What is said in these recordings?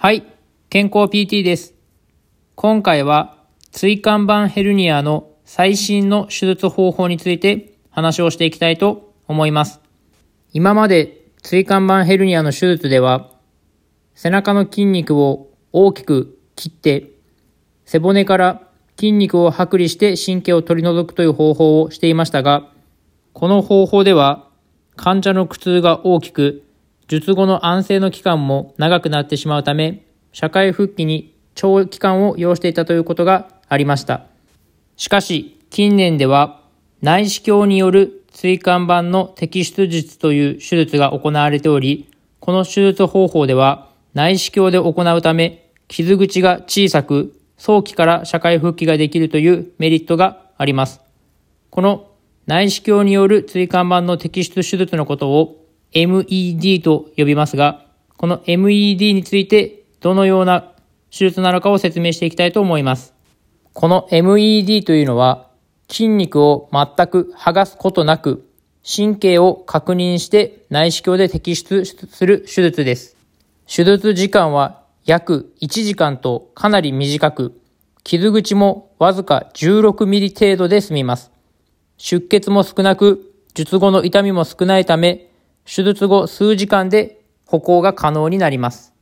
はい、健康 PT です。今回は椎間板ヘルニアの最新の手術方法について話をしていきたいと思います。今まで椎間板ヘルニアの手術では背中の筋肉を大きく切って背骨から筋肉を剥離して神経を取り除くという方法をしていましたが、この方法では患者の苦痛が大きく、術後の安静の期間も長くなってしまうため、社会復帰に長期間を要していたということがありました。しかし、近年では内視鏡による椎間板の摘出術という手術が行われており、この手術方法では内視鏡で行うため、傷口が小さく、早期から社会復帰ができるというメリットがあります。この内視鏡による椎間板の摘出手術のことを MED と呼びますが、この MED についてどのような手術なのかを説明していきたいと思います。この MED というのは筋肉を全く剥がすことなく神経を確認して内視鏡で摘出する手術です。手術時間は約1時間とかなり短く、傷口もわずか16ミリ程度で済みます。出血も少なく、術後の痛みも少ないため、手術後数時間で歩行が可能になります。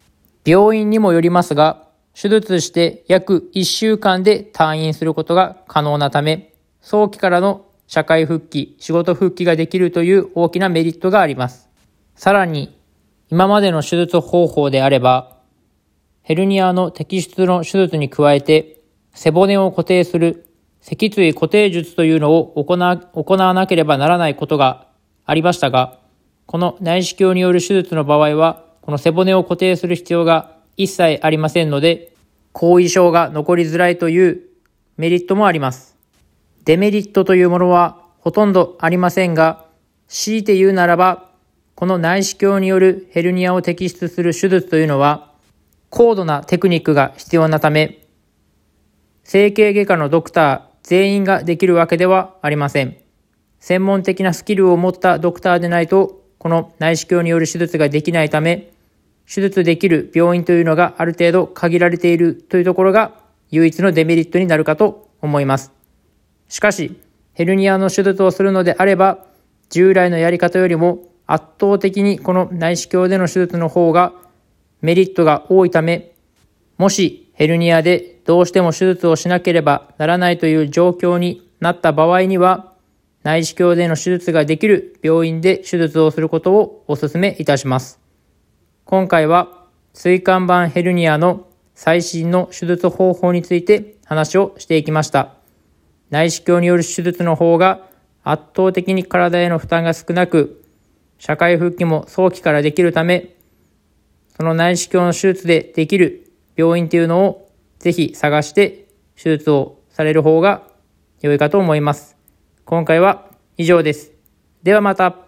病院にもよりますが、手術して約1週間で退院することが可能なため、早期からの社会復帰、仕事復帰ができるという大きなメリットがあります。さらに、今までの手術方法であれば、ヘルニアの摘出の手術に加えて、背骨を固定する脊椎固定術というのを行わなければならないことがありましたが、この内視鏡による手術の場合は、この背骨を固定する必要が一切ありませんので、後遺症が残りづらいというメリットもあります。デメリットというものはほとんどありませんが、強いて言うならば、この内視鏡によるヘルニアを摘出する手術というのは、高度なテクニックが必要なため、整形外科のドクター全員ができるわけではありません。専門的なスキルを持ったドクターでないと、この内視鏡による手術ができないため、手術できる病院というのがある程度限られているというところが唯一のデメリットになるかと思います。しかし、ヘルニアの手術をするのであれば、従来のやり方よりも圧倒的にこの内視鏡での手術の方がメリットが多いため、もしヘルニアでどうしても手術をしなければならないという状況になった場合には、内視鏡での手術ができる病院で手術をすることをお勧めいたします。今回は椎間板ヘルニアの最新の手術方法について話をしていきました。内視鏡による手術の方が圧倒的に体への負担が少なく、社会復帰も早期からできるため、その内視鏡の手術でできる病院っていうのをぜひ探して手術をされる方が良いかと思います。今回は以上です。ではまた。